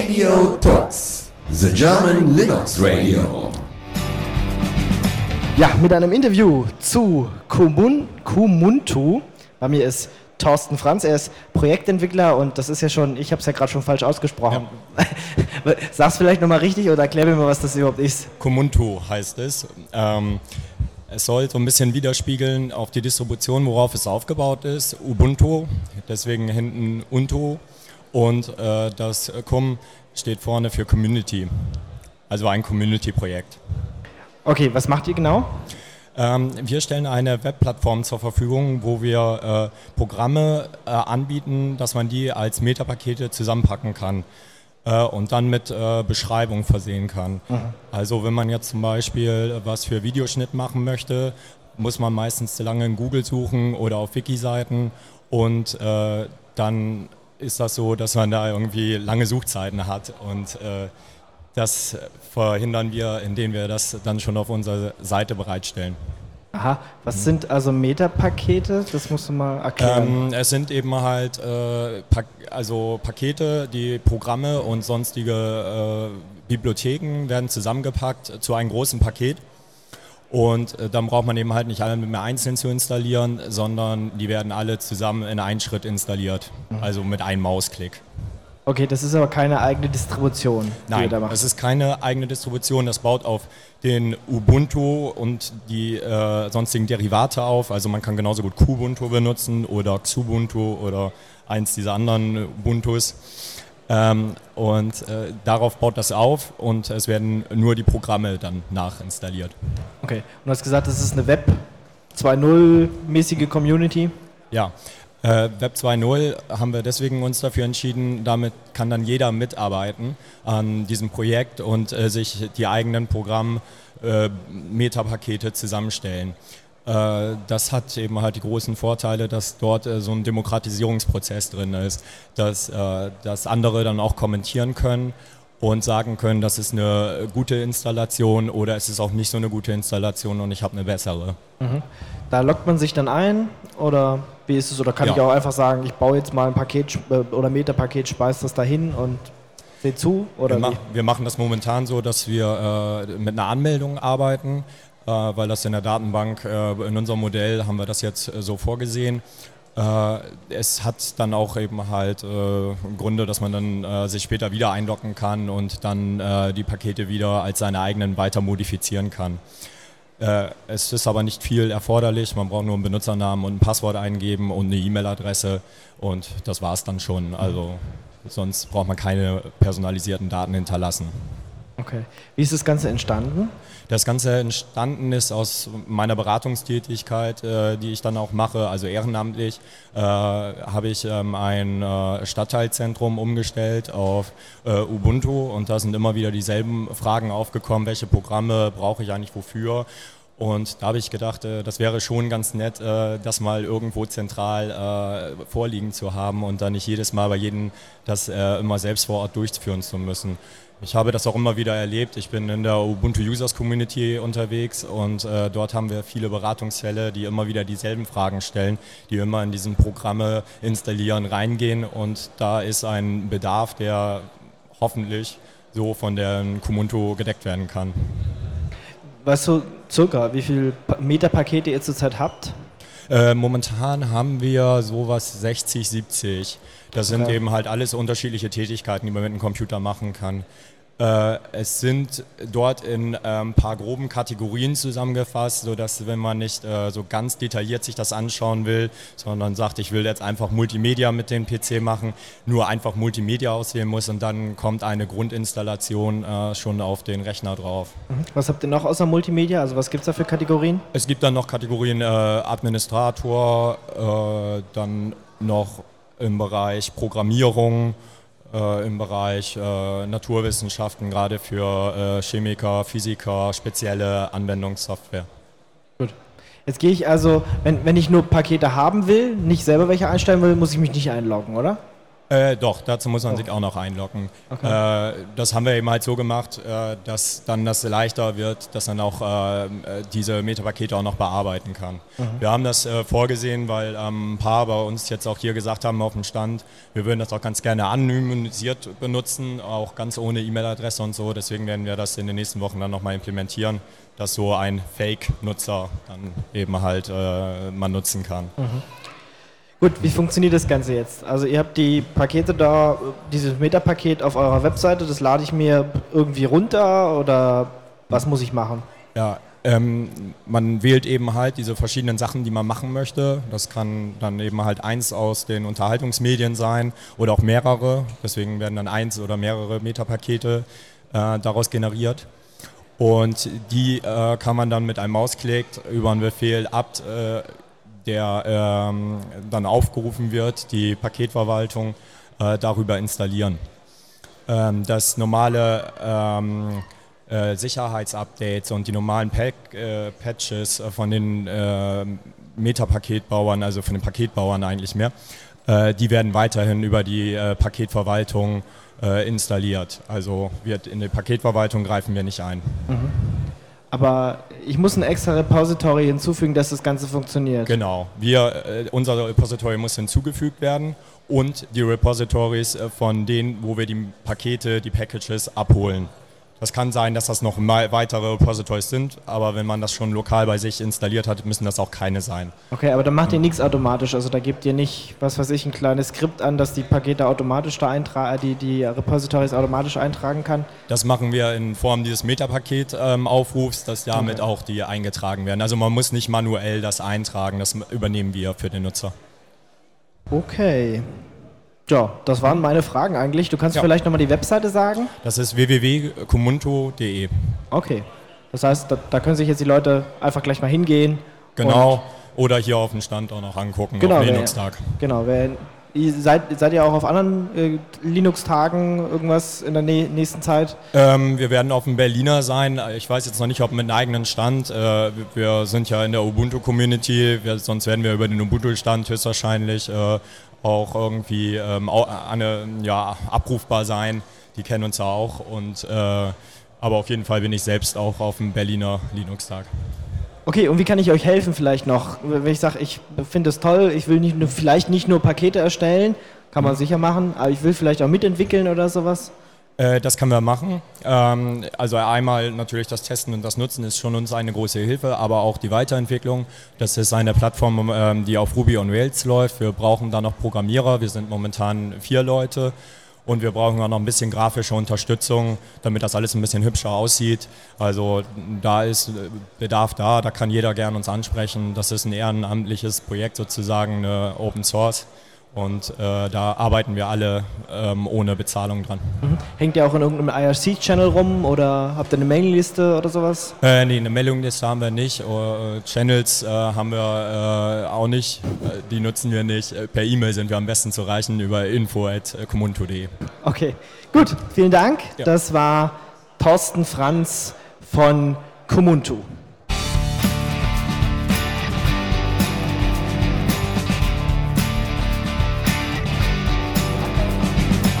Radio Talks, the German Linux Radio. Ja, mit einem Interview zu Kumun, Kumuntu. Bei mir ist Thorsten Franz, er ist Projektentwickler und das ist ja schon, ich habe es ja gerade schon falsch ausgesprochen. Ja. Sag's vielleicht nochmal richtig oder erklär mir mal, was das überhaupt ist. Kumuntu heißt es. Ähm, es soll so ein bisschen widerspiegeln auf die Distribution, worauf es aufgebaut ist. Ubuntu, deswegen hinten Unto und äh, das Kum steht vorne für Community, also ein Community-Projekt. Okay, was macht ihr genau? Ähm, wir stellen eine Webplattform zur Verfügung, wo wir äh, Programme äh, anbieten, dass man die als Metapakete zusammenpacken kann äh, und dann mit äh, Beschreibung versehen kann. Mhm. Also wenn man jetzt zum Beispiel was für Videoschnitt machen möchte, muss man meistens lange in Google suchen oder auf Wiki-Seiten und äh, dann ist das so, dass man da irgendwie lange Suchzeiten hat und äh, das verhindern wir, indem wir das dann schon auf unserer Seite bereitstellen. Aha, was mhm. sind also Metapakete? Das musst du mal erklären. Ähm, es sind eben halt äh, pa also Pakete, die Programme und sonstige äh, Bibliotheken werden zusammengepackt zu einem großen Paket. Und äh, dann braucht man eben halt nicht alle mehr einzeln zu installieren, sondern die werden alle zusammen in einen Schritt installiert. Mhm. Also mit einem Mausklick. Okay, das ist aber keine eigene Distribution. Nein, das ist keine eigene Distribution. Das baut auf den Ubuntu und die äh, sonstigen Derivate auf. Also man kann genauso gut Kubuntu benutzen oder Xubuntu oder eins dieser anderen Ubuntus. Ähm, und äh, darauf baut das auf und es werden nur die Programme dann nachinstalliert. Okay, und du hast gesagt, das ist eine Web 2.0 mäßige Community? Ja, äh, Web 2.0 haben wir deswegen uns dafür entschieden, damit kann dann jeder mitarbeiten an diesem Projekt und äh, sich die eigenen Programm äh, Metapakete zusammenstellen. Äh, das hat eben halt die großen Vorteile, dass dort äh, so ein Demokratisierungsprozess drin ist, dass, äh, dass andere dann auch kommentieren können und sagen können, das ist eine gute Installation oder es ist auch nicht so eine gute Installation und ich habe eine bessere. Mhm. Da lockt man sich dann ein oder wie ist es? Oder kann ja. ich auch einfach sagen, ich baue jetzt mal ein Paket oder Metapaket, speise das dahin und sehe zu? Oder wir, ma wir, machen das momentan so, dass wir äh, mit einer Anmeldung arbeiten, weil das in der Datenbank, äh, in unserem Modell haben wir das jetzt äh, so vorgesehen. Äh, es hat dann auch eben halt Gründe, dass man dann sich später wieder einloggen kann und dann die Pakete wieder als seine eigenen weiter modifizieren kann. Äh, es ist aber nicht viel erforderlich. Man braucht nur einen Benutzernamen und ein Passwort eingeben und eine E-Mail-Adresse und das war es dann schon. Also sonst braucht man keine personalisierten Daten hinterlassen. Okay. Wie ist das Ganze entstanden? Das Ganze entstanden ist aus meiner Beratungstätigkeit, äh, die ich dann auch mache, also ehrenamtlich, äh, habe ich ähm, ein äh, Stadtteilzentrum umgestellt auf äh, Ubuntu und da sind immer wieder dieselben Fragen aufgekommen, welche Programme brauche ich eigentlich wofür. Und da habe ich gedacht, äh, das wäre schon ganz nett, äh, das mal irgendwo zentral vorliegen zu haben und dann nicht jedes Mal bei jedem das immer selbst vor Ort durchführen zu müssen. Ich habe das auch immer wieder erlebt. Ich bin in der Ubuntu Users Community unterwegs und äh, dort haben wir viele Beratungsfälle, die immer wieder dieselben Fragen stellen, die immer in diesen Programme installieren, reingehen und da ist ein Bedarf, der hoffentlich so von der Kumunto gedeckt werden kann. Weißt du circa, wie viele Metapakete ihr zurzeit habt? Äh, momentan haben wir sowas 60, 70. Das sind okay. eben halt alles unterschiedliche Tätigkeiten, die man mit dem Computer machen kann. Äh, es sind dort in ein ähm, paar groben Kategorien zusammengefasst, sodass, wenn man nicht äh, so ganz detailliert sich das anschauen will, sondern sagt, ich will jetzt einfach Multimedia mit dem PC machen, nur einfach Multimedia auswählen muss und dann kommt eine Grundinstallation äh, schon auf den Rechner drauf. Mhm. Was habt ihr noch außer Multimedia? Also was gibt es da für Kategorien? Es gibt dann noch Kategorien Administrator, dann noch im Bereich Programmierung, äh, im Bereich äh, Naturwissenschaften, gerade für äh, Chemiker, Physiker, spezielle Anwendungssoftware. Gut. Jetzt gehe ich also, wenn, wenn ich nur Pakete haben will, nicht selber welche einstellen will, muss ich mich nicht einloggen, oder? Äh, doch, dazu muss man sich auch noch einloggen. Äh, das haben wir eben halt so gemacht, äh, dass dann das leichter wird, dass man auch äh, äh, diese Metapakete auch noch bearbeiten kann. Wir haben das äh, vorgesehen, weil ähm, ein paar bei uns jetzt auch hier gesagt haben auf dem Stand, wir würden das auch ganz gerne anonymisiert benutzen, auch ganz ohne E-Mail-Adresse und so. Deswegen werden wir das in den nächsten Wochen dann nochmal implementieren, dass so ein Fake-Nutzer dann eben halt man nutzen kann. Gut, wie funktioniert das Ganze jetzt? Also ihr habt die Pakete da, dieses Metapaket auf eurer Webseite, das lade ich mir irgendwie runter oder was muss ich machen? Ja, ähm, man wählt eben halt diese verschiedenen Sachen, die man machen möchte. Das kann dann eben halt eins aus den Unterhaltungsmedien sein oder auch mehrere. Deswegen werden dann eins oder mehrere Metapakete äh, daraus generiert. Und die äh, kann man dann mit einem Mausklick über einen Befehl apt, äh, der ähm, dann aufgerufen wird, die Paketverwaltung äh, darüber installieren. Ähm, das normale ähm, äh, Sicherheitsupdates und die normalen Pack, äh, Patches von den äh, Metapaketbauern, also von den Paketbauern eigentlich mehr, äh, die werden weiterhin über die äh, Paketverwaltung äh, installiert. Also wird in die Paketverwaltung greifen wir nicht ein. Aber ich muss ein extra Repository hinzufügen, dass das Ganze funktioniert. Genau. Wir, äh, unser Repository muss hinzugefügt werden und die Repositories äh, von denen, wo wir die Pakete, die Packages abholen. Das kann sein, dass das noch weitere Repositories sind, aber wenn man das schon lokal bei sich installiert hat, müssen das auch keine sein. Okay, aber dann macht ihr nichts automatisch. Also da gebt ihr nicht, was weiß ich, ein kleines Skript an, dass die Pakete automatisch da eintragen, die, die Repositories automatisch eintragen kann. Das machen wir in Form dieses Metapaket-Aufrufs, dass damit auch die eingetragen werden. Also man muss nicht manuell das eintragen, das übernehmen wir für den Nutzer. Okay. Ja, das waren meine Fragen eigentlich. Du kannst Ja. vielleicht nochmal die Webseite sagen? Das ist www.comunto.de. Okay. Das heißt, da, da können sich jetzt die Leute einfach gleich mal hingehen. Genau. Oder hier auf dem Stand auch noch angucken, Genau, auf Linux-Tag. Genau. Wer, ihr seid, seid ihr auch auf anderen äh, Linux-Tagen irgendwas in der nä nächsten Zeit? Ähm, wir werden auf dem Berliner sein. Ich weiß jetzt noch nicht, ob mit einem eigenen Stand. Äh, wir- sind ja in der Ubuntu-Community, sonst werden wir über den Ubuntu-Stand höchstwahrscheinlich äh, auch irgendwie ähm, au- eine, ja, abrufbar sein. Die kennen uns ja auch. Und, äh, aber auf jeden Fall bin ich selbst auch auf dem Berliner Linux-Tag. Okay, und wie kann ich euch helfen vielleicht noch? Wenn ich sage, ich finde es toll, ich will nicht nur, vielleicht nicht nur Pakete erstellen, kann man sicher machen, aber ich will vielleicht auch mitentwickeln oder sowas. Äh, Das können wir machen. Ähm, Also einmal natürlich das Testen und das Nutzen ist schon uns eine große Hilfe, aber auch die Weiterentwicklung. Das ist eine Plattform, ähm, die auf Ruby on Rails läuft. Wir brauchen da noch Programmierer. Wir sind momentan vier Leute und wir brauchen auch noch ein bisschen grafische Unterstützung, damit das alles ein bisschen hübscher aussieht. Also da ist äh, Bedarf da, da kann jeder gern uns ansprechen. Das ist ein ehrenamtliches Projekt sozusagen, eine Open Source. Und äh, da arbeiten wir alle ähm, ohne Bezahlung dran. Hängt ihr auch in irgendeinem IRC-Channel rum oder habt ihr eine Mailingliste oder sowas? Äh, nee, eine Meldungliste haben wir nicht. Äh, Channels äh, haben wir äh, auch nicht. Äh, die nutzen wir nicht. Äh, per E-Mail sind wir am besten zu erreichen über info.comunto.de. Okay, gut, vielen Dank. Ja. Das war Thorsten Franz von Kumuntu.